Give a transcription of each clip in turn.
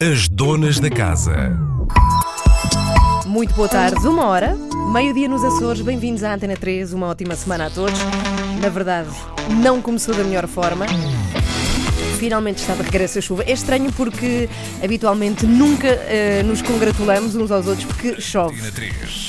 As donas da casa. Muito boa tarde, uma hora, meio-dia nos Açores, bem-vindos à Antena 3, uma ótima semana a todos. Na verdade, não começou da melhor forma. Finalmente está de regresso a chuva. É estranho porque habitualmente nunca eh, nos congratulamos uns aos outros porque chove.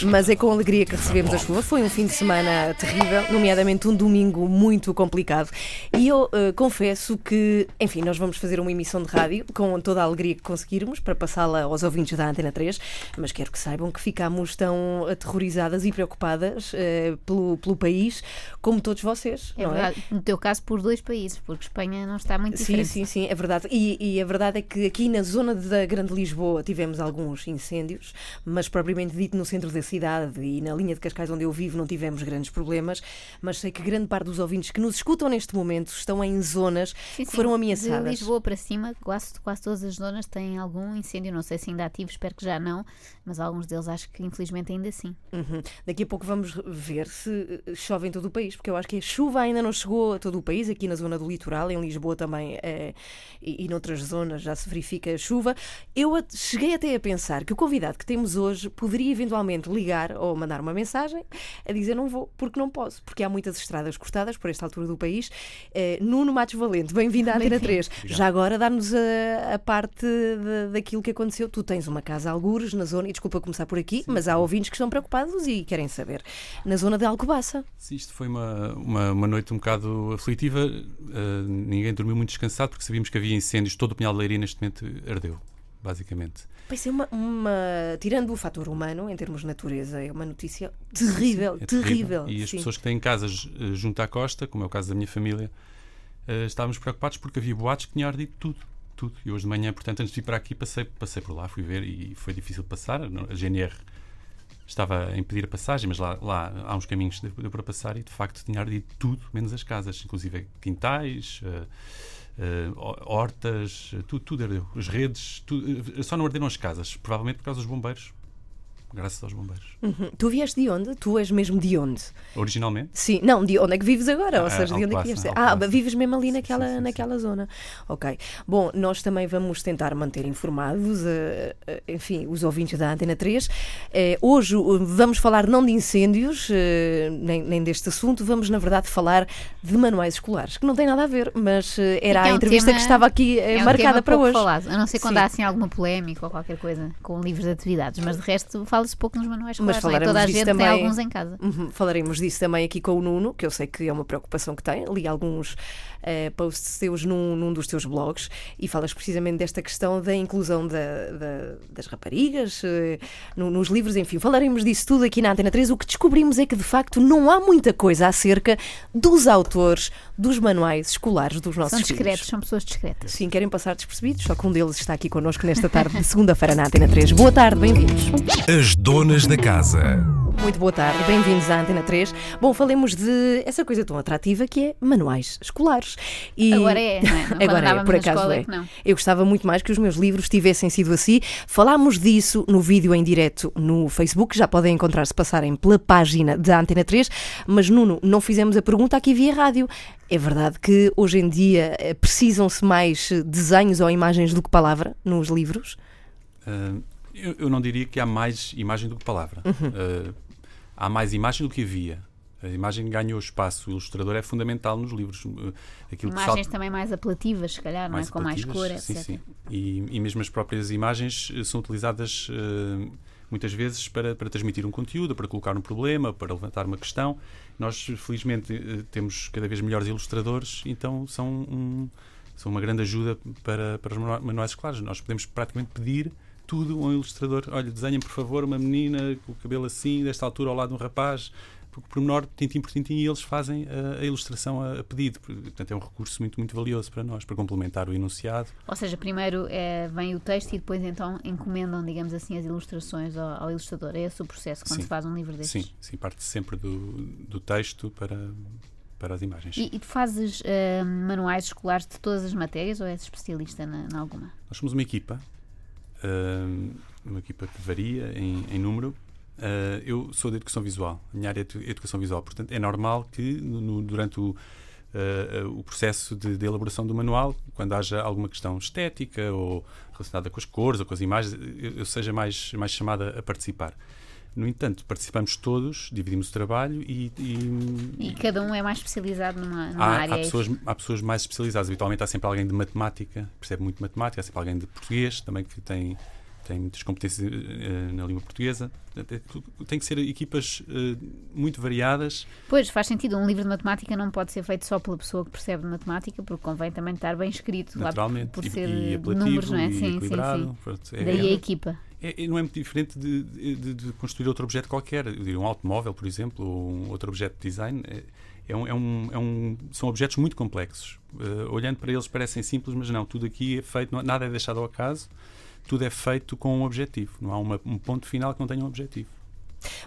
Mas é com alegria que recebemos a chuva. Foi um fim de semana terrível, nomeadamente um domingo muito complicado. E eu eh, confesso que, enfim, nós vamos fazer uma emissão de rádio com toda a alegria que conseguirmos para passá-la aos ouvintes da Antena 3, mas quero que saibam que ficámos tão aterrorizadas e preocupadas eh, pelo, pelo país como todos vocês. É não verdade. No teu caso, por dois países, porque Espanha não está muito Sim, diferente. sim, sim, é verdade. E, e a verdade é que aqui na zona da Grande Lisboa tivemos alguns incêndios, mas propriamente dito no centro da cidade e na linha de Cascais onde eu vivo não tivemos grandes problemas, mas sei que grande parte dos ouvintes que nos escutam neste momento estão em zonas Sim, que sim. foram De ameaçadas. Lisboa para cima, quase, quase todas as zonas têm algum incêndio. Não sei se ainda ativo, espero que já não, mas alguns deles acho que infelizmente ainda sim. Uhum. Daqui a pouco vamos ver se eh, chove em todo o país, porque eu acho que a chuva ainda não chegou a todo o país, aqui na zona do litoral, em Lisboa também eh, e, e noutras zonas já se verifica a chuva. Eu a- cheguei até a pensar que o convidado que temos hoje poderia eventualmente ligar ou mandar uma mensagem a dizer não vou, porque não posso, porque há muitas estradas cortadas por esta altura do país. Eh, Nuno Matos Valente, bem-vindo à Antena 3. Já agora dar-nos a, a parte da- daquilo que aconteceu. Tu tens uma casa a algures na zona, e desculpa começar por aqui, mas há ouvintes que estão preocupados e querem saber. Na zona de Alcobaça. Sim, isto foi uma, uma, uma noite um bocado aflitiva. Uh, ninguém dormiu muito descansado porque sabíamos que havia incêndios. Todo o Pinhal de Leiria neste momento ardeu, basicamente. Vai ser uma, uma- Tirando o fator humano, em termos de natureza, é uma notícia terrível, É terrível. E as sim. pessoas que têm casas uh, junto à costa, como é o caso da minha família, uh, estávamos preocupados porque havia boatos que tinham ardido tudo. Tudo. E hoje de manhã, portanto, antes de vir para aqui, passei, passei por lá, fui ver e foi difícil passar. A GNR estava a impedir a passagem, mas lá, lá há uns caminhos que deu, para passar e de facto tinha ardido tudo, menos as casas, inclusive quintais, eh, ho- hortas, eh, tudo, tudo ardeu. As redes, tudo, só não arderam as casas, provavelmente por causa dos bombeiros. Graças aos bombeiros. Uhum. Tu vieste de onde? Tu és mesmo de onde? Originalmente, Sim, não, de onde é que vives agora? Ou Ah, seja, de onde é que Alcobaça, vieste? Ah, vives mesmo ali Sim, naquela, sim, sim, naquela zona. Ok. Bom, nós também vamos tentar manter informados, eh, eh, enfim, os ouvintes da Antena 3. Eh, hoje vamos falar não de incêndios, nem, nem deste assunto, vamos, na verdade, falar de manuais escolares, que não tem nada a ver, mas era é a um entrevista tema- que estava aqui é um marcada tema para pouco hoje. falado, a não ser quando Sim. há assim alguma polémica ou qualquer coisa com livros de atividades, mas de resto fala-se pouco nos manuais Mas escolares. não é? falaremos Toda a disso gente também. tem alguns em casa. Uhum, Falaremos disso também aqui com o Nuno, que eu sei que é uma preocupação que tem. Li alguns eh, posts teus num, num dos teus blogs e falas precisamente desta questão da inclusão da- da- das raparigas eh, no- nos livros. Enfim, falaremos disso tudo aqui na Antena 3. O que descobrimos é que, de facto, não há muita coisa acerca dos autores dos manuais escolares dos nossos São filhos. discretos, são pessoas discretas. Sim, querem passar despercebidos, só que um deles está aqui connosco nesta tarde de segunda-feira na Antena 3. Boa tarde, bem-vindos. As donas da casa. Muito boa tarde, bem-vindos à Antena 3. Bom, falemos de essa coisa tão atrativa que é manuais escolares. E... Agora é, não é? Não, Agora é, por acaso escola é. é que não. Eu gostava muito mais que os meus livros tivessem sido assim. Falámos disso no vídeo em direto no Facebook, já podem encontrar se passarem pela página da Antena 3, mas Nuno, não fizemos a pergunta aqui via rádio. É verdade que hoje em dia eh, precisam-se mais desenhos ou imagens do que palavra nos livros? Uh, eu, eu não diria que há mais imagem do que palavra. Uh, há mais imagem do que havia. A imagem ganhou espaço. O ilustrador é fundamental nos livros. Uh, Aquilo Imagens salta- também mais apelativas, se calhar, não é? Com mais cor, sim, etc. sim. E, e mesmo as próprias imagens eh, são utilizadas eh, muitas vezes para, para transmitir um conteúdo, para colocar um problema, para levantar uma questão. Nós, felizmente, eh, temos cada vez melhores ilustradores, então são, um- são uma grande ajuda para, para os manua- manuais escolares. Nós podemos praticamente pedir tudo a um ilustrador. Olha, desenhem, por favor, uma menina com o cabelo assim, desta altura, ao lado de um rapaz porque por menor, tintim por tintim, e eles fazem a, a ilustração a, a pedido. Portanto, é um recurso muito, muito valioso para nós, para complementar o enunciado. Ou seja, primeiro eh, vem o texto e depois então encomendam, digamos assim, as ilustrações ao, ao ilustrador. É esse o processo quando Sim. se faz um livro destes. Sim, sim, parte sempre do, do texto para, para as imagens. E, e fazes eh, manuais escolares de todas as matérias ou és especialista na, na alguma? Nós somos uma equipa, uma equipa que varia em, em número. Uh, eu sou de educação visual, a minha área é educação visual, portanto é normal que no- durante o, eh, o processo de, de elaboração do manual, quando haja alguma questão estética ou relacionada com as cores ou com as imagens, eu, eu seja mais, mais chamada a participar. No entanto, participamos todos, dividimos o trabalho e. E, e cada um é mais especializado numa, numa há, área. Há pessoas, há pessoas mais especializadas. Habitualmente há sempre alguém de matemática, percebe muito matemática, há sempre alguém de português também que tem, tem muitas competências uh, na língua portuguesa. Tem que ser equipas uh, muito variadas. Pois, faz sentido. Um livro de matemática não pode ser feito só pela pessoa que percebe de matemática, porque convém também estar bem escrito. Naturalmente. Lá por, por e, ser e números, não é? E sim, sim, sim. É, Daí a equipa é, não é muito diferente de, de, de, construir outro objeto qualquer. Um automóvel, por exemplo, ou um outro objeto de design. É, é um, é um, é um, são objetos muito complexos. Uh, olhando para eles parecem simples, mas não. Tudo aqui é feito, não, nada é deixado ao acaso. Tudo é feito com um objetivo. Não há uma, um ponto final que não tenha um objetivo.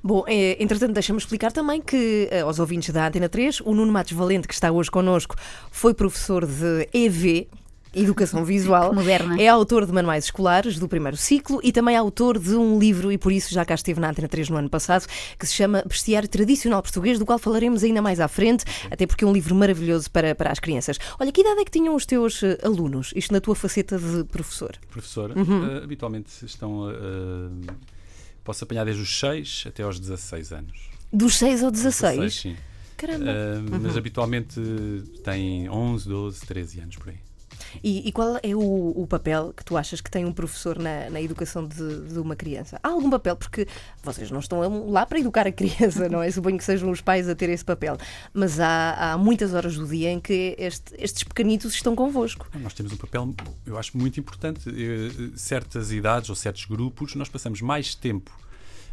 Bom, é, entretanto, deixa-me explicar também que eh, aos ouvintes da Antena 3, o Nuno Matos Valente, que está hoje connosco, foi professor de EV, Educação Visual. Moderna. É autor de manuais escolares do primeiro ciclo e também autor de um livro, e por isso já cá esteve na Antena 3 no ano passado, que se chama Bestiário Tradicional Português, do qual falaremos ainda mais à frente, até porque é um livro maravilhoso para, para as crianças. Olha, que idade é que tinham os teus uh, alunos? Isto na tua faceta de professor? Professora. Uhum. Uh, habitualmente estão. Uh, posso apanhar desde os 6 até aos 16 anos. Dos 6 ao 16? 16 sim. Caramba. Uhum. Mas habitualmente têm 11, 12, 13 anos por aí. E, e qual é o, o, papel que tu achas que tem um professor na, na educação de, de, uma criança? Há algum papel? Porque vocês não estão lá para educar a criança, não é? Suponho que sejam os pais a ter esse papel. Mas há, há muitas horas do dia em que este, estes pequenitos estão convosco. Nós temos um papel, eu acho, muito importante. Eh, certas idades ou certos grupos, nós passamos mais tempo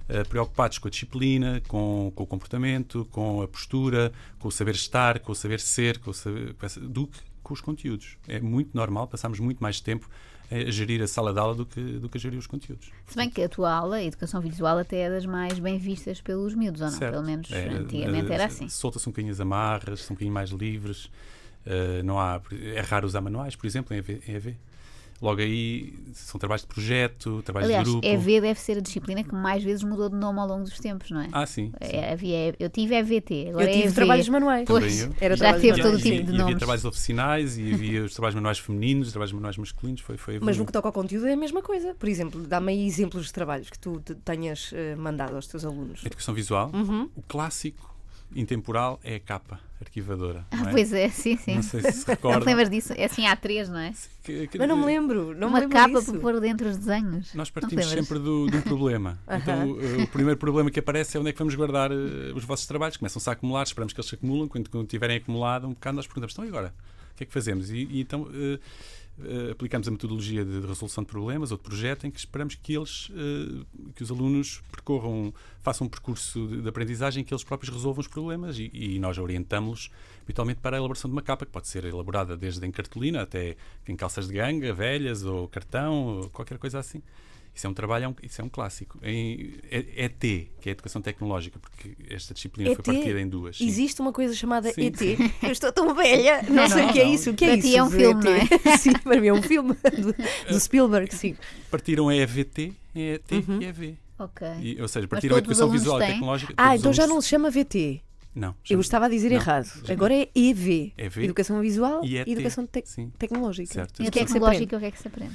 Uh, preocupados com a disciplina, com, com, o comportamento, com a postura, com o saber estar, com o saber ser, com o saber, com essa, do que com os conteúdos. É muito normal, passamos muito mais tempo a gerir a sala de aula do que, do que a gerir os conteúdos. Se bem que a tua aula, a educação visual, até é das mais bem vistas pelos miúdos, ou não? Certo. Pelo menos é, antigamente era é, assim. Solta-se um bocadinho as amarras, são um bocadinho mais livres. Uh, não há, é raro usar manuais, por exemplo, em EV. Em EV. Logo aí são trabalhos de projeto, trabalhos Aliás, de grupo. EV deve ser a disciplina que mais vezes mudou de nome ao longo dos tempos, não é? Ah, sim. É, havia, eu tive EVT, agora eu tive é EV. trabalhos manuais. Pois, era já teve todo o tipo de e, nomes. havia trabalhos oficinais e havia os trabalhos manuais femininos, os trabalhos manuais masculinos. Foi, foi Mas no que toca ao conteúdo é a mesma coisa. Por exemplo, dá-me aí exemplos de trabalhos que tu tenhas uh, mandado aos teus alunos. Educação visual, uhum. o clássico intemporal é a capa arquivadora. Ah, é? pois é, sim, sim. Não sei se se recorda. Não te lembras disso? É assim, há três, não é? Que, que, Mas não me lembro. Não uma me lembro capa disso. para pôr dentro os desenhos. Nós partimos sempre do, de um problema. Então, o, o, primeiro problema que aparece é onde é que vamos guardar uh, os vossos trabalhos. Começam-se a acumular, esperamos que eles se acumulam. Quando, quando tiverem acumulado um bocado, nós perguntamos: então e agora? O que é que fazemos? E, e então. Uh, aplicamos a metodologia de, resolução de problemas ou de projeto em que esperamos que eles, uh, que os alunos percorram, façam um percurso de, de aprendizagem que eles próprios resolvam os problemas e, e nós orientamos-los habitualmente para a elaboração de uma capa que pode ser elaborada desde em cartolina até em calças de ganga, velhas ou cartão, ou qualquer coisa assim. Isso é um trabalho, é um, isso é um clássico. Em ET, que é a Educação Tecnológica, porque esta disciplina ET? foi partida em duas. Sim. Existe uma coisa chamada Sim, ET. sim. Eu estou tão velha, não, Não, sei o que é não. isso. O que é Para isso? ti é um filme, ET? não é? sim, para mim é um filme do, do Spielberg, sim. Partiram a EVT, ET Uhum. e EV. Ok. E, ou seja, partiram a Educação Visual e têm? Tecnológica. Ah, então já não se chama VT. Não. Eu estava a dizer Não. errado. Agora é EV. EV. Educação Visual E ET. Educação Tec- Sim. Tecnológica. Certo. E a O que é que se tecnológica, o que é que se aprende?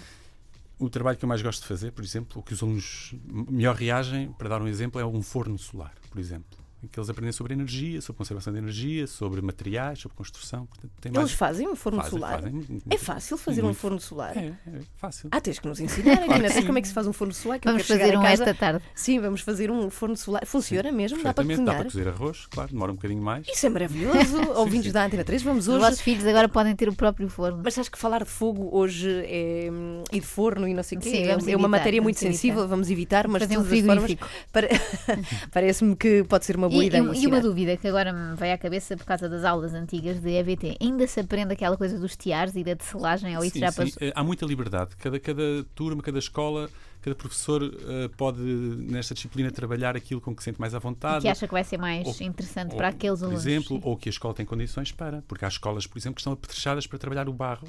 O trabalho que eu mais gosto de fazer, por exemplo, o que os alunos melhor reagem, para dar um exemplo, é um forno solar, por exemplo. Em que eles aprendem sobre energia, sobre conservação de energia, sobre materiais, sobre construção. Portanto, tem mais... Eles fazem um forno Fazem, solar. fazem. É fácil fazer um Muito. forno solar. É, é fácil. Ah, tens que nos ensinar, Claro Ana. sim. Como é que se faz um forno solar? Que Vamos fazer um esta tarde. Sim, vamos fazer um forno solar. Funciona mesmo? Dá para Perfeitamente, dá cozinhar? para cozer arroz, claro, demora um bocadinho mais. Isso é maravilhoso. Ouvintes sim. da Antena 3, vamos Os hoje. vossos filhos agora podem ter o próprio forno. Mas acho que falar de fogo hoje é, e de forno e não sei o quê Sim, é, é uma evitar, matéria muito sensível, evitar. vamos evitar, mas Fazer de um todas as formas parece-me que pode ser uma E, e- e uma dúvida que agora me veio à cabeça por causa das aulas antigas de EVT. Ainda se aprende aquela coisa dos tiares e da tecelagem ou isso Sim, já sim, passou? eh, Há muita liberdade. Cada, cada turma, cada escola, cada professor eh, pode, nesta disciplina, trabalhar aquilo com que se sente mais à E vontade. que acha que vai ser mais ou- interessante ou, para aqueles por alunos? exemplo, sim. ou que a escola tem condições para. Porque há escolas, por exemplo, que estão apetrechadas para trabalhar o barro.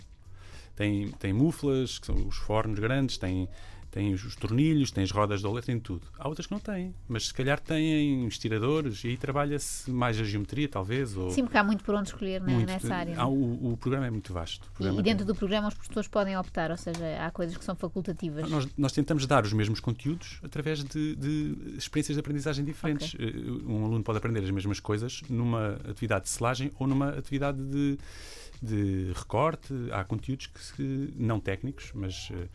tem, tem muflas, que são os fornos grandes, tem, tem os, os tornilhos, tem as rodas de olé, tem tudo. Há outras que não têm, mas se calhar têm estiradores e aí trabalha-se mais a geometria, talvez. Ou Sim, porque há muito por onde escolher né, muito. nessa área. Há, o, o programa é muito vasto. E, e dentro tem- do programa os professores podem optar, ou seja, há coisas que são facultativas. Nós, nós tentamos dar os mesmos conteúdos através de, de experiências de aprendizagem diferentes. Eh, Um aluno pode aprender as mesmas coisas numa atividade de selagem ou numa atividade de, de recorte. Há conteúdos que não técnicos, mas eh,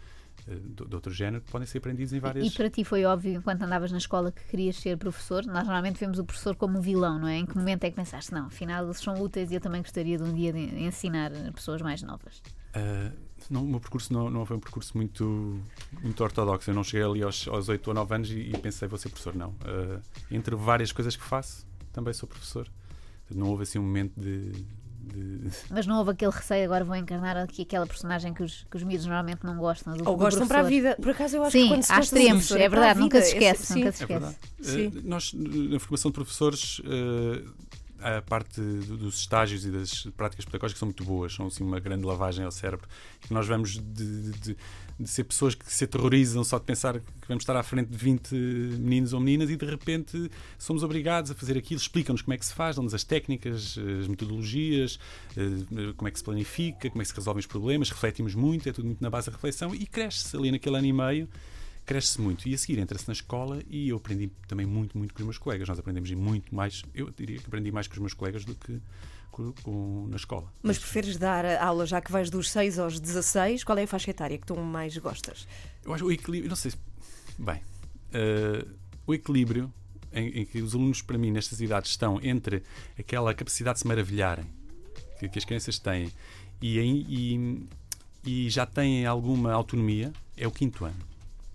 de, outro género, que podem ser aprendidos em várias. E para ti foi óbvio, enquanto andavas na escola, que querias ser professor? Nós normalmente vemos o professor como um vilão, não é? Em que momento é que pensaste, não, afinal eles são úteis e eu também gostaria de um dia de ensinar pessoas mais novas? Ah, não, o meu percurso não, não foi um percurso muito, muito ortodoxo. Eu não cheguei ali aos, aos 8 ou 9 anos e, e pensei vou ser professor. Não. Ah, entre várias coisas que faço, também sou professor. Não houve assim um momento de. De- Mas não houve aquele receio, agora vou encarnar aqui aquela personagem que os, que os miúdos normalmente não gostam. Do, Ou do gostam para a professor. vida. Por acaso eu acho Sim, que quando se há extremos, professor é a verdade, nunca se esquece, Sim. nunca se É esquece. Ah, nós, na formação de professores, ah, a parte do- dos estágios e das práticas pedagógicas são muito boas, são assim uma grande lavagem ao cérebro. Que nós vamos de, de- de ser pessoas que se aterrorizam só de pensar que vamos estar à frente de 20 meninos ou meninas e de repente somos obrigados a fazer aquilo, explicam-nos como é que se faz, dão-nos as técnicas, as metodologias, eh, como é que se planifica, como é que se resolvem os problemas, refletimos muito, é tudo muito na base da reflexão e cresce-se ali naquele ano e meio cresce-se muito. E a seguir entra-se na escola e eu aprendi também muito, muito com os meus colegas. Nós aprendemos muito mais, eu diria que aprendi mais com os meus colegas do que com, com- na escola. Mas preferes dar aula já que vais dos 6 aos 16? Qual é a faixa etária que tu mais gostas? Eu acho o equilíbrio, não sei se. Bem, eh, o equilíbrio em, em que os alunos, para mim, nestas idades estão entre aquela capacidade de se maravilharem que, que as crianças têm e, e- e já têm alguma autonomia, é o quinto ano.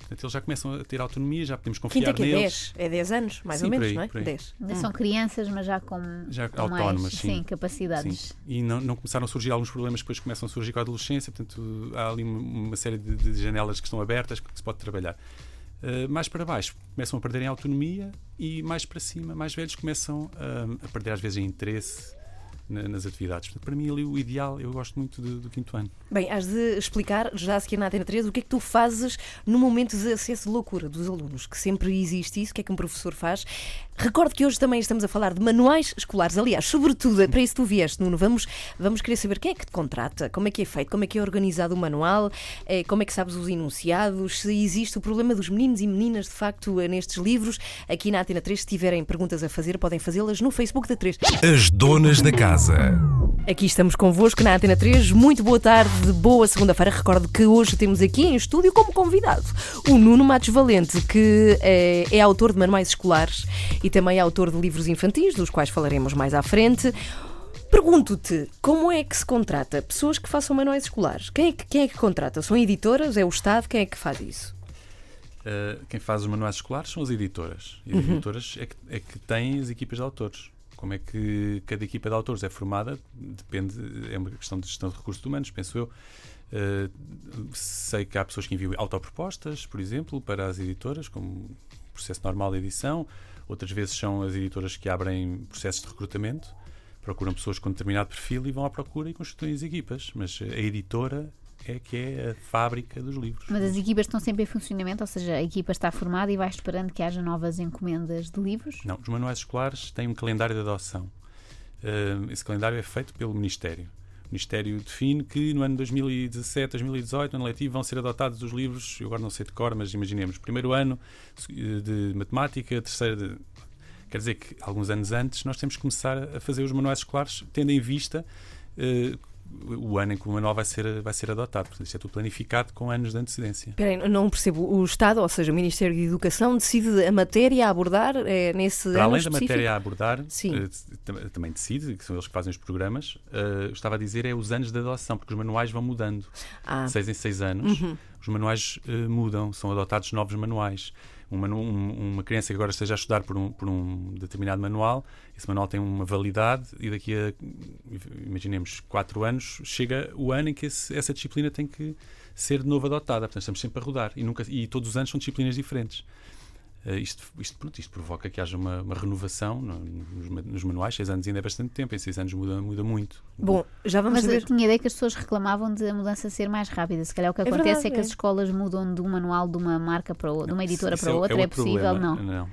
Portanto, eles já começam a ter autonomia, já podemos confiar Quinta que é neles. 10? É 10 anos, mais Sim, ou menos, aí, não é? por aí. 10. Ainda são crianças, mas já com, Já com autónomas, mais sim. capacidades. Sim. E não, não começaram a surgir alguns problemas que depois começam a surgir com a adolescência, portanto há ali uma, uma série de, de janelas que estão abertas que se pode trabalhar. Uh, mais para baixo começam a perderem autonomia e mais para cima, mais velhos, começam uh, a perder às vezes interesse na- nas atividades. Portanto, para mim ali o ideal, eu gosto muito do, do quinto ano. Bem, has de explicar, já a seguir na Antena 3, o que é que tu fazes no momento de acesso de loucura dos alunos, que sempre existe isso, o que é que um professor faz. Recordo que hoje também estamos a falar de manuais escolares, aliás, sobretudo, é para isso que tu vieste, Nuno, vamos, vamos querer saber quem é que te contrata, como é que é feito, como é que é organizado o manual, eh, como é que sabes os enunciados, se existe o problema dos meninos e meninas, de facto, eh, nestes livros. Aqui na Antena 3, se tiverem perguntas a fazer, podem fazê-las no Facebook da 3. As donas da casa. Aqui estamos convosco na Antena 3. Muito boa tarde, boa segunda-feira. Recordo que hoje temos aqui em estúdio como convidado o Nuno Matos Valente, que eh, é, autor de manuais escolares e também é autor de livros infantis, dos quais falaremos mais à frente. Pergunto-te, como é que se contrata pessoas que façam manuais escolares? Quem é que, quem é que contrata? São editoras? É o Estado? Quem é que faz isso? Uh, quem faz os manuais escolares são as editoras. E as editoras é que, é que têm as equipas de autores. Como é que cada equipa de autores é formada? Depende, é uma questão de gestão de recursos humanos, penso eu. Uh, sei que há pessoas que enviam autopropostas, por exemplo, para as editoras, como processo normal de edição. Outras vezes são as editoras que abrem processos de recrutamento, procuram pessoas com determinado perfil e vão à procura e constituem as equipas. Mas a editora é que é a fábrica dos livros. Mas as equipas estão sempre em funcionamento, ou seja, a equipa está formada e vai esperando que haja novas encomendas de livros. Não, os manuais escolares têm um calendário de adoção. Uh, esse calendário é feito pelo Ministério. O Ministério define que no ano 2017, 2018, no ano letivo, vão ser adotados os livros, eu agora não sei de cor, mas imaginemos, primeiro ano eh, de matemática, terceiro de. Quer dizer que alguns anos antes nós temos que começar a fazer os manuais escolares tendo em vista uh, o ano em que o manual vai ser, vai ser adotado. Portanto, isto é tudo planificado com anos de antecedência. Espera aí, não percebo. O Estado, ou seja, o Ministério da Educação, decide a matéria a abordar é, nesse Para além da específico? matéria a abordar, Sim. eh, tam- também decide, que são eles que fazem os programas, eu estava a dizer é os anos de adoção, porque os manuais vão mudando. Ah, Seis em seis anos, Uhum. os manuais eh, mudam, são adotados novos manuais. Um um- uma criança que agora esteja a estudar por um, por um determinado manual, esse manual tem uma validade e daqui a, imaginemos, quatro anos, chega o ano em que esse- essa disciplina tem que ser de novo adotada. Portanto, estamos sempre a rodar e, nunca, e todos os anos são disciplinas diferentes. Uh, isto, isto, pronto, isto provoca que haja uma, uma renovação no, nos, nos, manuais. Seis anos ainda é bastante tempo, em seis anos muda, muda muito. Bom, já vamos Mas saber. eu tinha ideia que as pessoas reclamavam de a mudança ser mais rápida. Se calhar o que É acontece verdade, é que é. as escolas mudam de um manual de uma marca para outra, de uma editora Isso para é- outra. É, outro possível? problema. Não. Uh,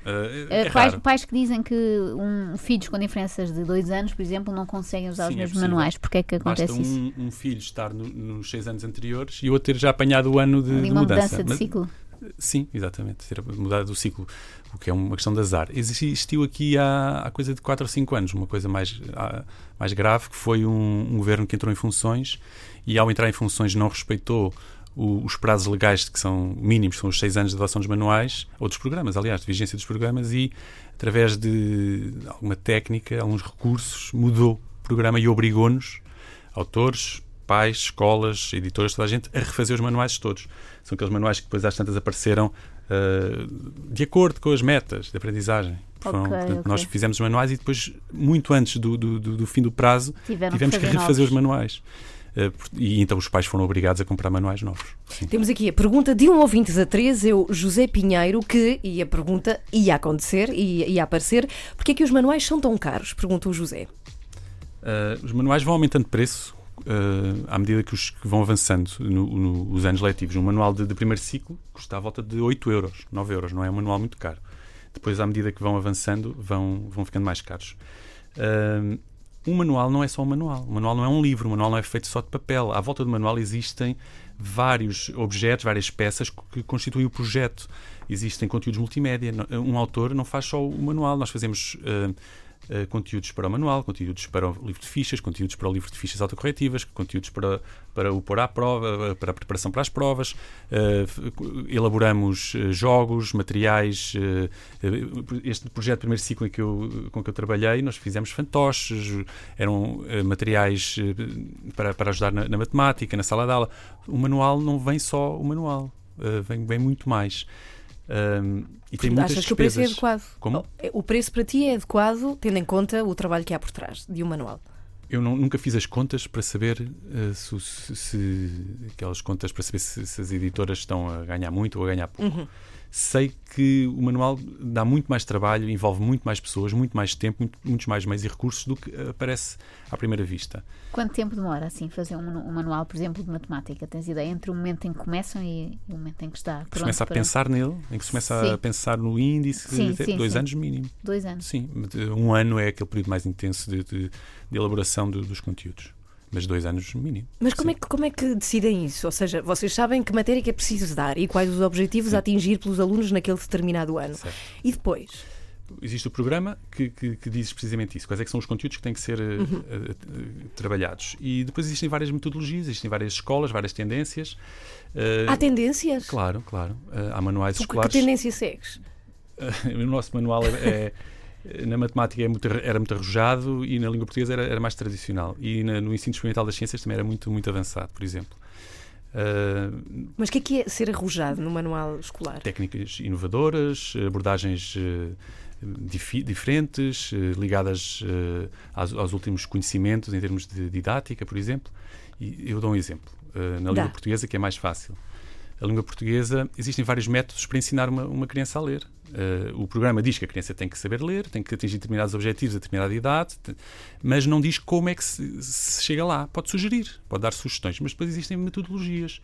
é, Uh, pais, pais que dizem que um, filhos com diferenças de dois anos, por exemplo, não conseguem usar os Sim, é mesmos manuais. Porquê é que acontece Basta isso? um, um filho estar no- nos seis anos anteriores e o outro ter já apanhado o ano de, de uma mudança. mudança de Mas- ciclo. Sim, exatamente. Ter mudado o ciclo, o que é uma questão de azar. Existiu aqui há, há coisa de 4 ou 5 anos uma coisa mais, mais grave, que foi um, um governo que entrou em funções e, ao entrar em funções, não respeitou o- os prazos legais que são mínimos, são os 6 anos de adoção dos manuais, ou dos programas, aliás, de vigência dos programas, e, através de alguma técnica, alguns recursos, mudou o programa e obrigou-nos, autores, pais, escolas, editoras, toda a gente, a refazer os manuais todos. São aqueles manuais que depois às tantas apareceram ah, de acordo com as metas de aprendizagem. Foram, Ok, portanto, ok. Nós fizemos os manuais e depois, muito antes do, do, do- do fim do prazo, Tiveram tivemos que que fazer refazer os novos. manuais. Ah, por- e então os pais foram obrigados a comprar manuais novos. Sim. Temos aqui a pergunta de um ouvinte da 13, eu, José Pinheiro, que, e a pergunta ia acontecer, ia, ia aparecer, porque é que os manuais são tão caros? Pergunta o José. Uh, os manuais vão aumentando de preço uh, à medida que os que vão avançando no, no- os anos letivos. Um manual de, de primeiro ciclo custa à volta de 8 euros, 9 euros, não é um manual muito caro. Depois, à medida que vão avançando, vão, vão ficando mais caros. Uh, um manual não é só um manual. Um manual não é um livro, um manual não é feito só de papel. À volta do manual existem vários objetos, várias peças que constituem o projeto. Existem conteúdos multimédia. Um autor não faz só o manual, nós fazemos. uh, Uh, conteúdos para o manual, conteúdos para o livro de fichas, conteúdos para o livro de fichas autocorretivas, conteúdos para, para o pôr à prova, uh, para a preparação para as provas. Uh, elaboramos jogos, materiais. Este projeto primeiro ciclo em que eu, com que eu trabalhei, nós fizemos fantoches, eram materiais para, para ajudar na, na matemática, na sala de aula. O manual não vem só o manual, vem, vem muito mais. Um, e tem muitas Achas que o preço é despesas. adequado? Como? O preço para ti é adequado, tendo em conta o trabalho que há por trás de um manual. Eu não- nunca fiz as contas para saber uh, se, se- se- aquelas contas para saber se, se as editoras estão a ganhar muito ou a ganhar pouco. Sei que o manual dá muito mais trabalho, envolve muito mais pessoas, muito mais tempo, muito- muitos mais meios e recursos do que aparece à primeira vista. Quanto tempo demora assim fazer um, um manual, por exemplo, de matemática? Tens ideia entre o momento em que começam e, o momento em que está Que se pronto começa a para- pensar nele, em que se começa Sim. a pensar no índice, Sim, sim, dois anos mínimo. Dois anos. Sim, de- um ano é aquele período mais intenso de, de- de elaboração do- dos conteúdos. Mas dois anos mínimo. Mas como Sim. é, que, como é que decidem isso? Ou seja, vocês sabem que matéria é que é preciso dar e quais os objetivos a atingir pelos alunos naquele determinado ano. Certo. E depois? existe o programa que, que, que diz precisamente isso. Quais é que são os conteúdos que têm que ser eh, Uhum. eh, eh, trabalhados. E depois existem várias metodologias, existem várias escolas, várias tendências. Eh, Há tendências? Claro, claro. Há manuais Tu, que escolares. tendência segues? o nosso manual é, é- na matemática é era muito arrojado e na língua portuguesa era, era mais tradicional. E na- no ensino experimental das ciências também era muito, muito avançado, por exemplo. Eh, Mas o que é que é ser arrojado no manual escolar? técnicas inovadoras, abordagens eh, difi- diferentes, eh, ligadas eh, aos, aos últimos conhecimentos em termos de didática, por exemplo. E eu dou um exemplo. na Dá. língua portuguesa, que é mais fácil. A língua portuguesa, existem vários métodos para ensinar uma, uma criança a ler. Eh, o programa diz que a criança tem que saber ler, tem que atingir determinados objetivos a determinada idade, mas não diz como é que se, se chega lá. Pode sugerir, pode dar sugestões, mas depois existem metodologias.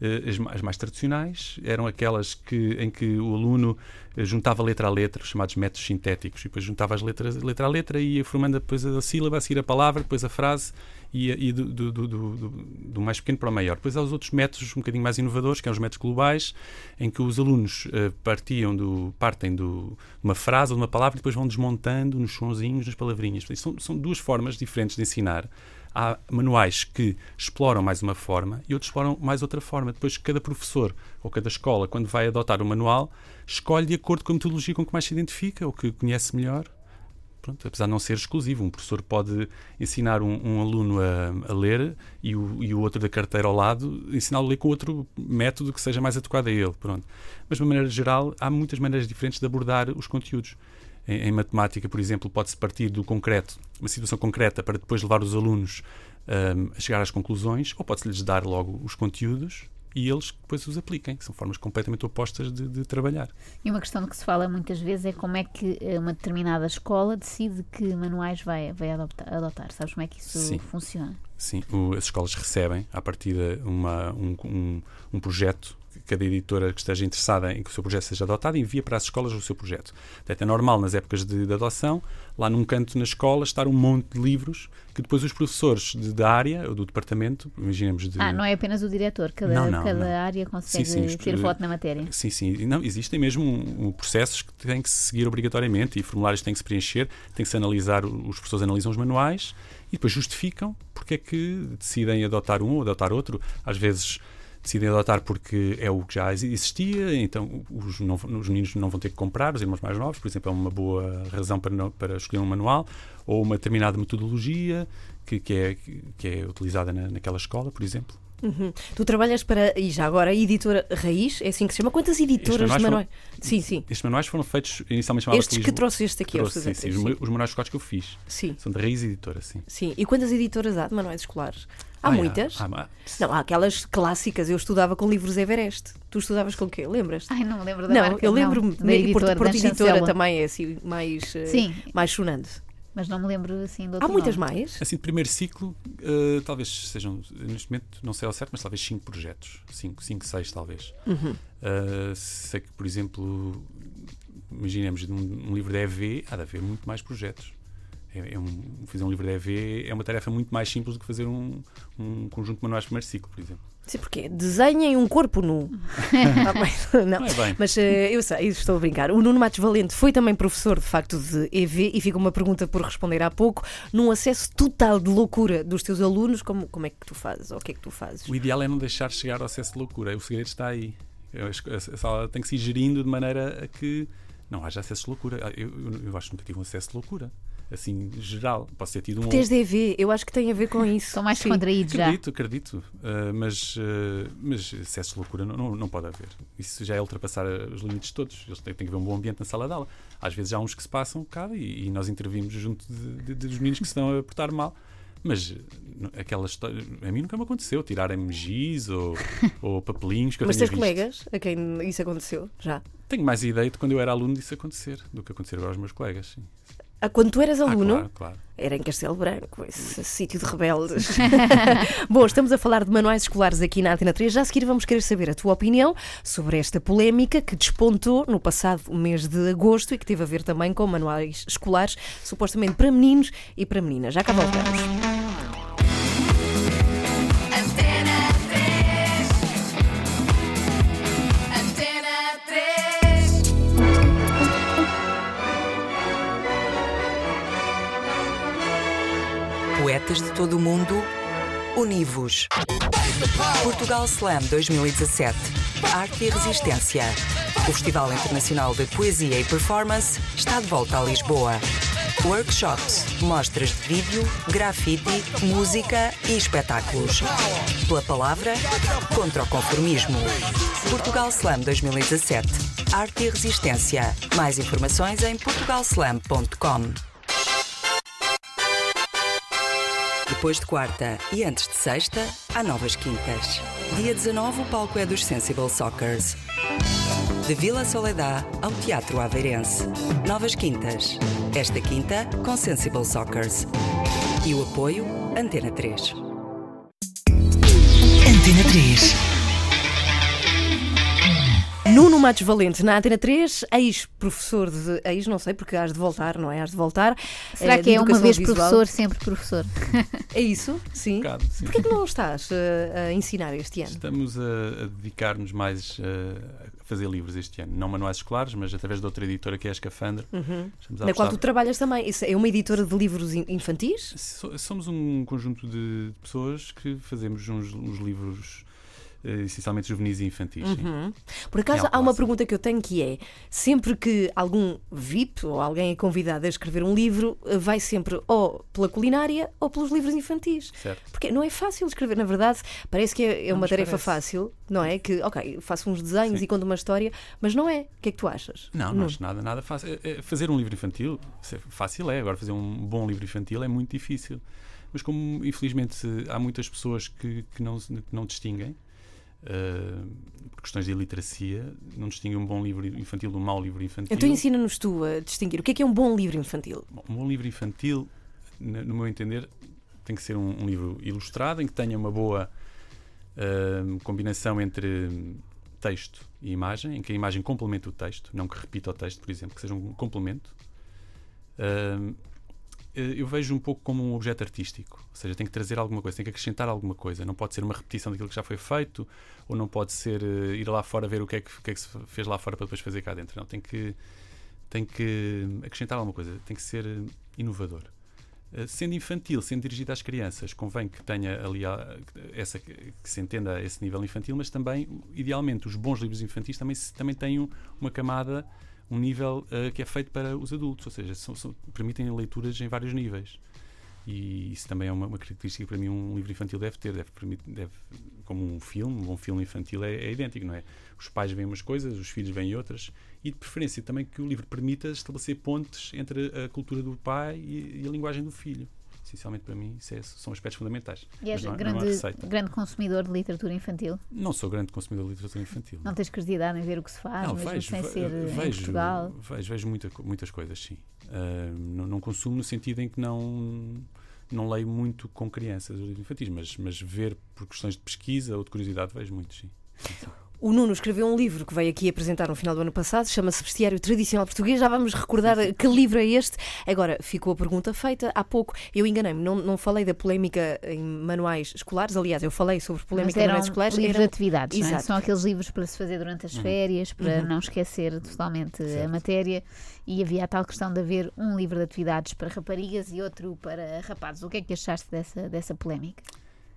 Eh, as, ma- as mais tradicionais eram aquelas que, em que o aluno eh, juntava letra a letra, os chamados métodos sintéticos, e depois juntava as letras letra a letra e ia formando depois a sílaba, a seguir a palavra, depois a frase, e, e do, do, do, do- mais pequeno para o maior. Depois há os outros métodos um bocadinho mais inovadores, que são os métodos globais, em que os alunos eh, partiam do, partem de uma frase ou de uma palavra e depois vão desmontando nos sonzinhos, nas palavrinhas. São, são duas formas diferentes de ensinar. Há manuais que exploram mais uma forma e outros exploram mais outra forma. Depois, cada professor ou cada escola, quando vai adotar o manual, escolhe de acordo com a metodologia com que mais se identifica ou que conhece melhor. Pronto, apesar de não ser exclusivo, um professor pode ensinar um, um aluno a, a ler e o, e o outro da carteira ao lado ensiná-lo a ler com outro método que seja mais adequado a ele. Pronto. Mas, de uma maneira geral, há muitas maneiras diferentes de abordar os conteúdos. Em, em matemática, por exemplo, pode-se partir do concreto, uma situação concreta, para depois levar os alunos hum, a chegar às conclusões, ou pode-se lhes dar logo os conteúdos e eles depois os apliquem. São formas completamente opostas de, de trabalhar. E uma questão que se fala muitas vezes é como é que eh, uma determinada escola decide que manuais vai, vai adoptar, adotar. Sabes como é que isso Sim. funciona? Sim, o- as escolas recebem, a partir de uma, um, um, um projeto, cada editora que esteja interessada em que o seu projeto seja adotado, envia para as escolas o seu projeto. Portanto, é normal, nas épocas de, de adoção, lá num canto na escola, estar um monte de livros que depois os professores de- da área, ou do departamento, imaginemos de... Ah, não é apenas o diretor, cada, Não, não, cada não. área consegue Sim, sim, ter os- voto na matéria. Sim, sim. Não, existem mesmo um- um processos que têm que se seguir obrigatoriamente e formulários têm que se preencher, tem que se analisar, os professores analisam os manuais e depois justificam porque é que decidem adotar um ou adotar outro. Às vezes decidem adotar porque é o que já existia, então os, não- os meninos não vão ter que comprar, os irmãos mais novos, por exemplo, é uma boa razão para, não- para escolher um manual, ou uma determinada metodologia que, que é, que é utilizada na- naquela escola, por exemplo. Uhum. Tu trabalhas para, e já agora, a editora Raiz, é assim que se chama. Quantas editoras de manuais manuais? Sim, sim. Estes manuais foram feitos inicialmente chamados Estes que trouxeste aqui Trouxe, sim, sim, estudantes. os, os manuais escolares que eu fiz. Sim, São da Raiz Editora, sim. sim. E quantas editoras há de manuais escolares? Há Ah, muitas? há- há- Não, há aquelas clássicas. Eu estudava com livros Everest. Tu estudavas com o quê? Lembras? Ai, não me lembro da Não, marca. eu lembro-me. da editora, Porto, Editora também é assim, mais, eh, Sim, mais sonante. mas não me lembro assim de Há muitas nome. mais? Assim, de primeiro ciclo, eh, talvez sejam, neste momento, não sei ao certo, mas talvez 5 projetos. 5, 5, 6 talvez. Uhum. Eh, sei que, por exemplo, imaginemos de um, um livro da EV, há de haver muito mais projetos. É, é um, fazer um livro da EV é uma tarefa muito mais simples do que fazer um, um conjunto de manuais de primeiro ciclo, por exemplo. Sim, porque desenhem um corpo nu. Ah, bem, não. Não é bem. Mas eh, eu sei, estou a brincar. O Nuno Matos Valente foi também professor, de facto, de EV e fica uma pergunta por responder há pouco. Num acesso total de loucura dos teus alunos, como, como é que tu fazes? Ou o que é que tu fazes? O ideal é não deixar chegar ao excesso de loucura. O segredo está aí. A sala tem que se ir gerindo de maneira a que não haja acesso de loucura. Ah, Eu, eu, eu acho que nunca tive um acesso de loucura. Assim, geral. Posso ter tido um. Tens de EV, eu acho que tem a ver com isso. São mais Sim. descontraídos já. Acredito, acredito. Ah, mas, ah, mas excesso de loucura não, não, não pode haver. Isso já é ultrapassar os limites todos. Eles têm, têm que haver um bom ambiente na sala de aula. Às vezes há uns que se passam um bocado e, e nós intervimos junto de, de- dos meninos que se estão a portar mal. Mas aquela história. A mim nunca me aconteceu tirarem-me giz ou, ou papelinhos que eu Mas tens visto. colegas a quem isso aconteceu? Já? Tenho mais ideia de quando eu era aluno disso acontecer do que acontecer agora aos meus colegas. Sim. Ah, quando tu eras Ah, aluno? claro, claro. Era em Castelo Branco, esse sítio de rebeldes. Bom, estamos a falar de manuais escolares aqui na Antena 3. Já a seguir vamos querer saber a tua opinião sobre esta polémica que despontou no passado mês de agosto e que teve a ver também com manuais escolares, supostamente para meninos e para meninas. Já cá voltamos. Todo o mundo, univos. Portugal Slam 2017. Arte e Resistência. O Festival Internacional de Poesia e Performance está de volta a Lisboa. Workshops, mostras de vídeo, grafite, música e espetáculos. Pela palavra, contra o conformismo. Portugal Slam 2017. Arte e Resistência. Mais informações em portugalslam.com. Depois de quarta e antes de sexta, há novas quintas. Dia 19, o palco é dos Sensible Soccers. De Vila Soledad ao Teatro Aveirense. Novas quintas. Esta quinta, com Sensible Soccers. E o apoio, Antena 3. Antena 3. Nuno Matos Valente, na Antena 3, ex-professor de. Ex, não sei, porque has de voltar, não é? Has de voltar. Será eh, que é uma vez visual. professor, sempre professor? É isso? Sim. Um bocado, sim. Porquê que não estás eh, a ensinar este ano? Estamos a, a dedicar-nos mais eh, a fazer livros este ano. Não manuais escolares, mas através de outra editora que é a Escafandra. A Uhum. Na qual tu trabalhas também. Isso é uma editora de livros in- infantis? So- Somos um conjunto de pessoas que fazemos uns, uns livros essencialmente juvenis e infantis. Uhum. Por acaso, há uma pergunta que eu tenho que é: sempre que algum VIP ou alguém é convidado a escrever um livro, vai sempre ou pela culinária ou pelos livros infantis. Certo. Porque não é fácil escrever, na verdade, parece que é, é Não uma tarefa parece. fácil, não é? Que, ok, faço uns desenhos Sim. e conto uma história, mas não é. O que é que tu achas? Não, não Nuno? acho nada, nada fácil. Eh, eh, Fazer um livro infantil é fácil é, agora fazer um bom livro infantil é muito difícil. Mas como infelizmente há muitas pessoas que, que, não, que não distinguem, uh, por questões de iliteracia, não distingue um bom livro infantil de um mau livro infantil. Então ensina-nos tu a distinguir o que é que é um bom livro infantil. Bom, Um bom livro infantil, no meu entender, tem que ser um, um livro ilustrado, em que tenha uma boa uh, combinação entre texto e imagem, em que a imagem complemente o texto, não que repita o texto, por exemplo, que seja um complemento. Uh, eh, eu vejo um pouco como um objeto artístico, ou seja, tem que trazer alguma coisa, tem que acrescentar alguma coisa. Não pode ser uma repetição daquilo que já foi feito, ou não pode ser eh, ir lá fora ver o que, é que, o que é que se fez lá fora para depois fazer cá dentro. Não, tem que, tem que acrescentar alguma coisa, tem que ser eh, inovador. Eh, Sendo infantil, sendo dirigido às crianças, convém que tenha ali a- essa que se entenda a esse nível infantil, mas também, idealmente, os bons livros infantis também, também têm um- uma camada, um nível eh, que é feito para os adultos, ou seja, são- são- permitem leituras em vários níveis. E isso também é uma, uma característica que para mim um livro infantil deve ter, deve, deve como um filme, um filme infantil é, é idêntico, não é? Os pais veem umas coisas, os filhos veem outras, e de preferência também que o livro permita estabelecer pontes entre a cultura do pai e, e a linguagem do filho. Essencialmente para mim, isso é- são aspectos fundamentais. E és não, não grande, grande consumidor de literatura infantil? Não sou grande consumidor de literatura infantil. Não tens curiosidade em ver o que se faz, Não, mesmo vejo, sem ser eh, em vejo, Portugal? Vejo, vejo muita muitas coisas, sim. Ah, não, não consumo no sentido em que não, não leio muito com crianças os livros infantis, mas, mas ver por questões de pesquisa ou de curiosidade vejo muito, sim. O Nuno escreveu um livro que veio aqui apresentar no final do ano passado, chama-se Bestiário Tradicional Português. Já vamos recordar que livro é este. Agora, ficou a pergunta feita há pouco. Eu enganei-me, não, não falei da polémica em manuais escolares. Aliás, eu falei sobre polémica em manuais escolares. livros de Eram- atividades, não é? Exato. são aqueles livros para se fazer durante as férias, para não esquecer totalmente a Certo. matéria. E havia a tal questão de haver um livro de atividades para raparigas e outro para rapazes. O que é que achaste dessa, dessa polémica?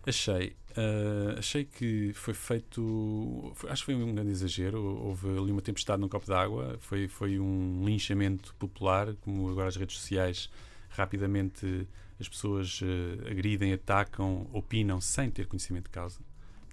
Achei, ah, achei que foi feito. foi- acho que foi um grande exagero. Houve ali uma tempestade num copo d'água. Foi, foi um linchamento popular, como agora as redes sociais rapidamente as pessoas ah, agridem, atacam, opinam sem ter conhecimento de causa.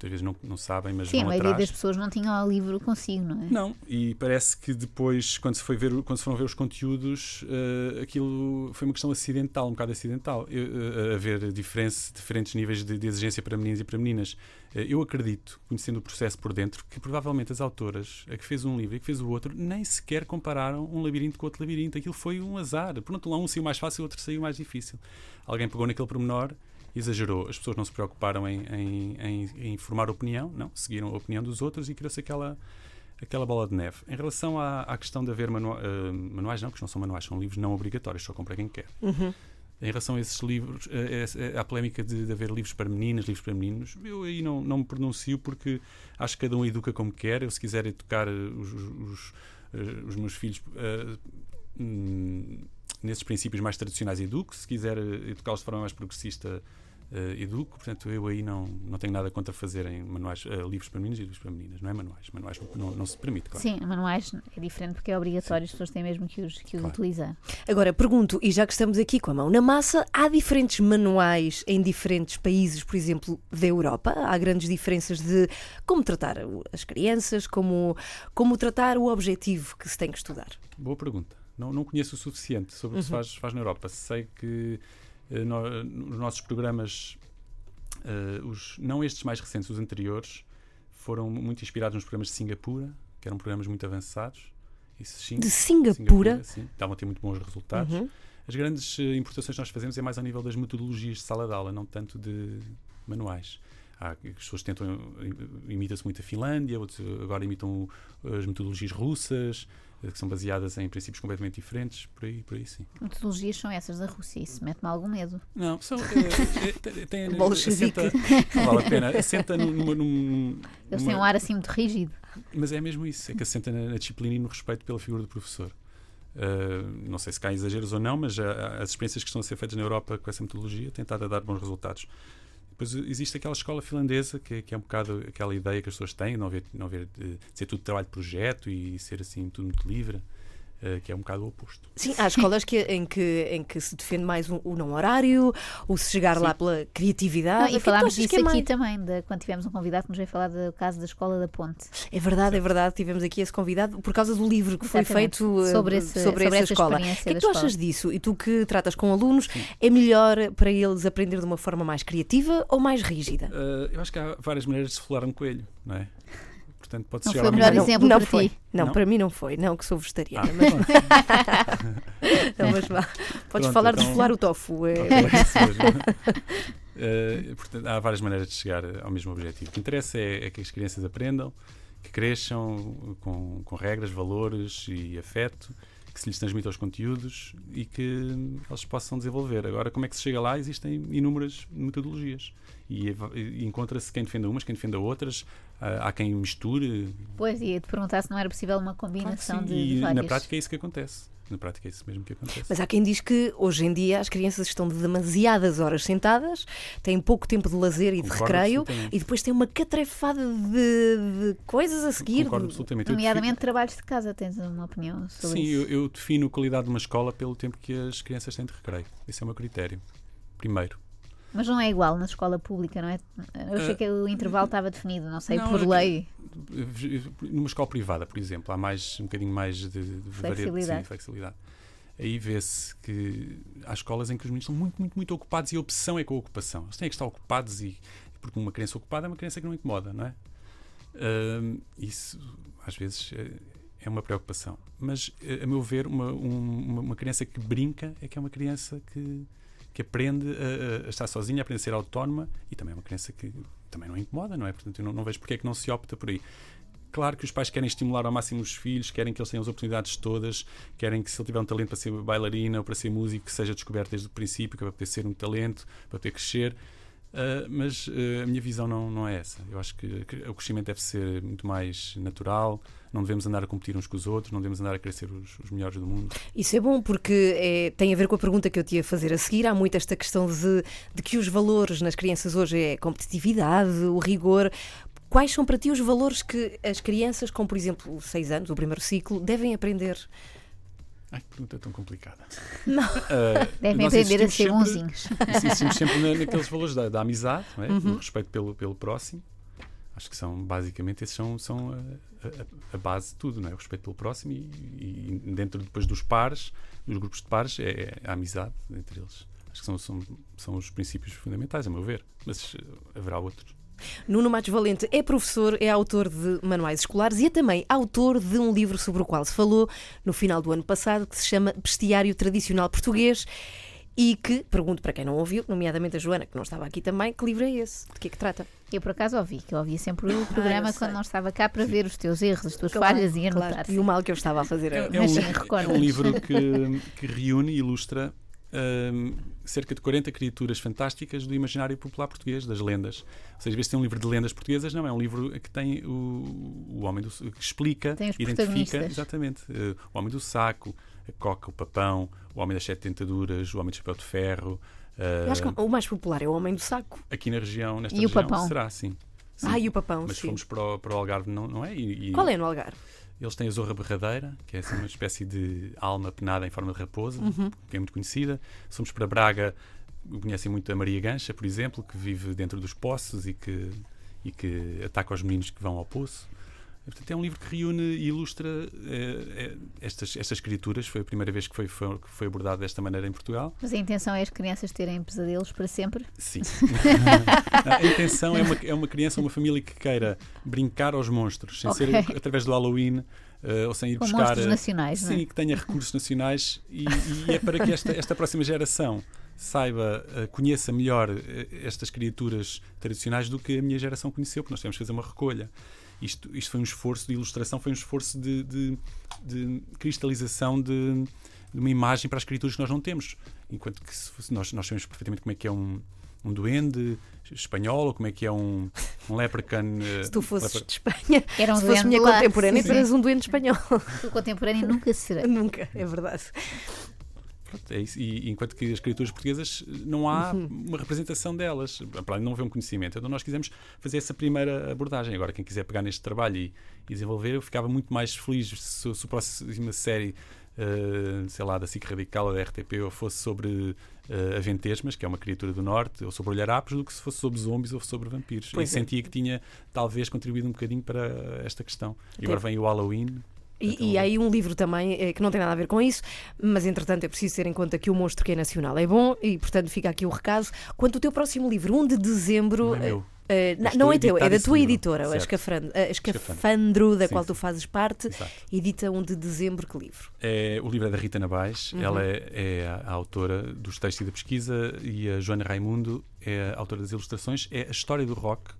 Muitas vezes não, não sabem, mas Sim, a vão maioria atrás. das pessoas não tinha o livro consigo, não é? Não, e parece que depois, quando se, foi ver, quando se foram ver os conteúdos, eh, aquilo foi uma questão acidental, um bocado acidental. Eh, eh, haver diferença, diferentes níveis de, de exigência para meninos e para meninas. Eh, eu acredito, conhecendo o processo por dentro, que provavelmente as autoras, a que fez um livro e a que fez o outro, nem sequer compararam um labirinto com outro labirinto. Aquilo foi um azar. Pronto, lá um saiu mais fácil, o outro saiu mais difícil. Alguém pegou naquele pormenor exagerou. As pessoas não se preocuparam em, em, em- em formar opinião, não, seguiram a opinião dos outros e criou-se aquela, aquela bola de neve. Em relação à, à questão de haver manua- eh, manuais, não, que não são manuais, são livros não obrigatórios, só compra quem quer. Em relação a esses livros, eh, eh, à polémica de, de haver livros para meninas, livros para meninos, eu aí não, não me pronuncio porque acho que cada um educa como quer. Eu, se quiser educar os, os- os meus filhos eh, hum, nesses princípios mais tradicionais, educo. Se quiser eh, educá-los de forma mais progressista, eh, educo. Portanto, eu aí não, não tenho nada contra fazerem manuais, eh, livros para meninos e livros para meninas. Não é manuais. Manuais não, não, se permite, claro. Sim, manuais é diferente porque é obrigatório, as pessoas têm mesmo que os, que os Claro. utilizar. Agora, pergunto, e já que estamos aqui com a mão na massa, há diferentes manuais em diferentes países, por exemplo, da Europa? Há grandes diferenças de como tratar as crianças, como, como tratar o objetivo que se tem que estudar? Boa pergunta. Não, não conheço o suficiente sobre o que se faz, faz na Europa. Sei que eh, no- nos nossos programas, eh, os, não estes mais recentes, os anteriores, foram muito inspirados nos programas de Singapura, que eram programas muito avançados. Isso, sim, De Singapura? sim, estavam a ter muito bons resultados. Uhum. As grandes eh, importações que nós fazemos é mais ao nível das metodologias de sala de aula, não tanto de manuais. Há, as pessoas tentam, eh, imita-se muito a Finlândia, outros agora imitam uh, as metodologias russas, que são baseadas em princípios completamente diferentes, por aí, por aí sim. Metodologias são essas da Rússia? Isso mete-me algum medo. Não, são. eh, eh, tem- Bolchevique. assenta- Não vale a pena. Assenta num- numa. num- Eles numa- têm um ar assim muito rígido. Mas é mesmo isso, é que assenta na, na disciplina e no respeito pela figura do professor. Uh, não sei se cá há exageros ou não, mas as experiências que estão a ser feitas na Europa com essa metodologia têm estado a dar bons resultados. Depois existe aquela escola finlandesa que, que é um bocado aquela ideia que as pessoas têm, não haver, não haver uh, ser tudo trabalho de projeto e ser assim tudo muito livre. Eh, que é um bocado o oposto. Sim, há escolas que, em, que, em que se defende mais o, o não horário, o se chegar lá pela criatividade. Não, é e tu falámos disso é aqui mais? também, de, quando tivemos um convidado que nos veio falar do caso da Escola da Ponte. É verdade, é verdade. Tivemos aqui esse convidado por causa do livro que foi Exatamente. feito eh, Sobre esse- sobre essa essa escola. O que é que tu escola. achas disso? E tu que tratas com alunos, é melhor para eles aprender de uma forma mais criativa ou mais rígida? Eh, eu acho que há várias maneiras de se falar um coelho, não é? Portanto, pode Não chegar foi o melhor mesmo- exemplo não para foi. ti. Não, Não? para mim não foi. Não, que sou vegetariana. Ah, Mas, não, mas vá. Podes Pronto, falar de então- esfolar o tofu. É, isso mesmo. Eh, portanto, há várias maneiras de chegar ao mesmo objetivo. O que interessa é, é que as crianças aprendam, que cresçam com, com regras, valores e afeto, que se lhes transmitam os conteúdos e que eles possam desenvolver. Agora, como é que se chega lá? Existem inúmeras metodologias. E, e encontra-se quem defenda umas, quem defenda outras. Há quem misture. Pois, ia te perguntar se não era possível uma Claro combinação sim. de, E de na várias. prática é isso que acontece. Na prática é isso mesmo que acontece. Mas há quem diz que hoje em dia as crianças estão de demasiadas horas sentadas, têm pouco tempo de lazer e de Concordo recreio absolutamente. e depois têm uma catrefada de, de coisas a seguir. Concordo de- absolutamente. Nomeadamente trabalhos de casa, tens uma opinião sobre Sim, isso? eu, eu defino a qualidade de uma escola pelo tempo que as crianças têm de recreio. Esse é o meu critério. Primeiro. Mas não é igual na escola pública, não é? Eu achei Ah, que o intervalo estava definido, não sei, não, por é lei. Numa escola privada, por exemplo, há mais um bocadinho mais de, de variedade- Flexibilidade. sim, flexibilidade. Aí vê-se que há escolas em que os meninos estão muito, muito, muito ocupados e a opção é com a ocupação. Eles têm que estar ocupados e porque uma criança ocupada é uma criança que não incomoda, não é? Ahm, isso às vezes é, é uma preocupação. Mas, eh, a meu ver, uma, um- uma, uma criança que brinca é que é uma criança que, que aprende a, a estar sozinha, aprende a ser autónoma e também é uma criança que também não incomoda, não é? Portanto, eu não, não vejo porque é que não se opta por aí. Claro que os pais querem estimular ao máximo os filhos, querem que eles tenham as oportunidades todas, querem que se ele tiver um talento para ser bailarina ou para ser músico, que seja descoberto desde o princípio, que para poder ser um talento, para poder crescer. Ah, mas ah, a minha visão não, não é essa. Eu acho que o crescimento deve ser muito mais natural, não devemos andar a competir uns com os outros, não devemos andar a querer ser os, os melhores do mundo. Isso é bom porque é, tem a ver com a pergunta que eu te ia fazer a seguir. Há muito esta questão de, de que os valores nas crianças hoje é a competitividade, o rigor. Quais são para ti os valores que as crianças com, por exemplo, 6 anos, o primeiro ciclo, devem aprender? Ai, que pergunta tão complicada. Não. Ah, Devem aprender a ser bonzinhos. Insistimos sempre na- naqueles valores da, da amizade, não é? Uhum. do respeito pelo, pelo próximo. Acho que são, basicamente, esses são, são a, a- a base de tudo, não é? O respeito pelo próximo e, e dentro depois dos pares, dos grupos de pares, é, é a amizade entre eles. Acho que são, são, são os princípios fundamentais, a meu ver. Mas eh, haverá outros. Nuno Matos Valente é professor, é autor de manuais escolares e é também autor de um livro sobre o qual se falou no final do ano passado, que se chama Bestiário Tradicional Português. E que, pergunto para quem não ouviu, nomeadamente a Joana, que não estava aqui também, que livro é esse? De que é que trata? Eu por acaso ouvi, que eu ouvia sempre o programa Ah, eu sei. quando não estava cá para ver os teus erros, as tuas Claro, falhas e claro. anotar. E o mal que eu estava a fazer. É, agora. é Mas um, é um livro que, que reúne e ilustra hum, cerca de 40 criaturas fantásticas do imaginário popular português, das lendas. Ou seja, vê se tem um livro de lendas portuguesas, não, é um livro que tem o, o homem do, que explica, Tem os identifica, exatamente, eh, o homem do saco, a coca, o papão, o homem das sete tentaduras, o homem do chapéu de ferro. eh, Eu acho que o mais popular é o Homem do Saco. aqui na região, nesta E o região, papão? será sim. Sim. Ah, e o papão, Mas sim. fomos para o, para o Algarve, não, não é? E- e- Qual é no Algarve? eles têm a Zorra Berradeira, que é assim uma espécie de alma penada em forma de raposa, Uhum. que é muito conhecida. Se formos para Braga, conhecem muito a Maria Gancha, por exemplo, que vive dentro dos poços e que, e que ataca os meninos que vão ao poço. Portanto, é um livro que reúne e ilustra eh, eh, estas, estas criaturas. Foi a primeira vez que foi, foi, que foi abordado desta maneira em Portugal. Mas a intenção é as crianças terem pesadelos para sempre. Sim. a intenção é uma, é uma criança, uma família que queira brincar aos monstros, sem Ok. ser através do Halloween. eh, ou sem ir Com buscar monstros nacionais, é? sim, que tenha recursos nacionais e, e é para que esta, esta próxima geração saiba, conheça melhor estas criaturas tradicionais do que a minha geração conheceu, porque nós tivemos que fazer uma recolha. Isto, isto foi um esforço de ilustração, foi um esforço de, de- de cristalização de, de uma imagem para as criaturas que nós não temos. Enquanto que nós, nós sabemos perfeitamente como é que é um, um duende espanhol, ou como é que é um, um leprechaun. eh, Se tu fosses lepre- de Espanha, Era um se fosse doente minha lá. contemporânea, Sim, um doente espanhol. O contemporâneo nunca será. Nunca, é verdade. É isso. E enquanto que as criaturas portuguesas não há uma representação delas, para não haver um conhecimento. Então nós quisemos fazer essa primeira abordagem. Agora, quem quiser pegar neste trabalho e, e desenvolver, eu ficava muito mais feliz se, se a próxima série eh, sei lá, da SIC Radical ou da RTP, ou fosse sobre eh, a Ventesmas, que é uma criatura do Norte, ou sobre olharapos, do que se fosse sobre zombies ou sobre vampiros. Pois e é. sentia que tinha, talvez, contribuído um bocadinho para esta questão. E agora vem o Halloween. E, Então- e aí um livro também eh, que não tem nada a ver com isso, mas entretanto é preciso ter em conta que o monstro que é nacional é bom e portanto fica aqui o recado. Quanto ao teu próximo livro, 1 de dezembro. Não é meu. eh, não, Estou não a é teu, é da tua editora, a. Escafandro, a Escafandro. Da Sim, qual sim. tu fazes parte, Exato. edita 1 de dezembro que livro? É, o livro é da Rita Nabais, Uhum. ela é, é a, a autora dos textos e da pesquisa, e a Joana Raimundo é a autora das ilustrações. É a história do rock,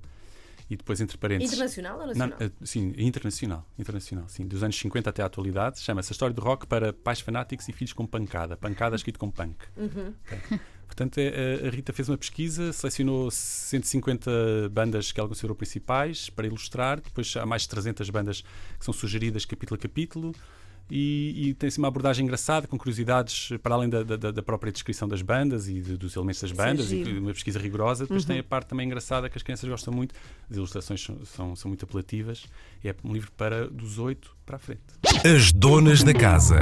e depois, entre parênteses. Internacional ou Não, nacional? eh, sim, internacional, internacional, sim, dos anos 50 até à atualidade. Chama-se A História do Rock para Pais Fanáticos e Filhos com Pancada. Pancada escrito com punk. Uhum. Ok. Portanto, é, a Rita fez uma pesquisa, selecionou 150 bandas que ela considerou principais para ilustrar. Depois há mais de 300 bandas que são sugeridas capítulo a capítulo. E, e tem-se uma abordagem engraçada, com curiosidades para além da, da- da própria descrição das bandas e de- dos elementos das Isso é bandas, e. Uhum. uma pesquisa rigorosa. Depois tem a parte também engraçada que as crianças gostam muito. As ilustrações são, são, são muito apelativas. É um livro para dos 8 para a frente. As donas da casa.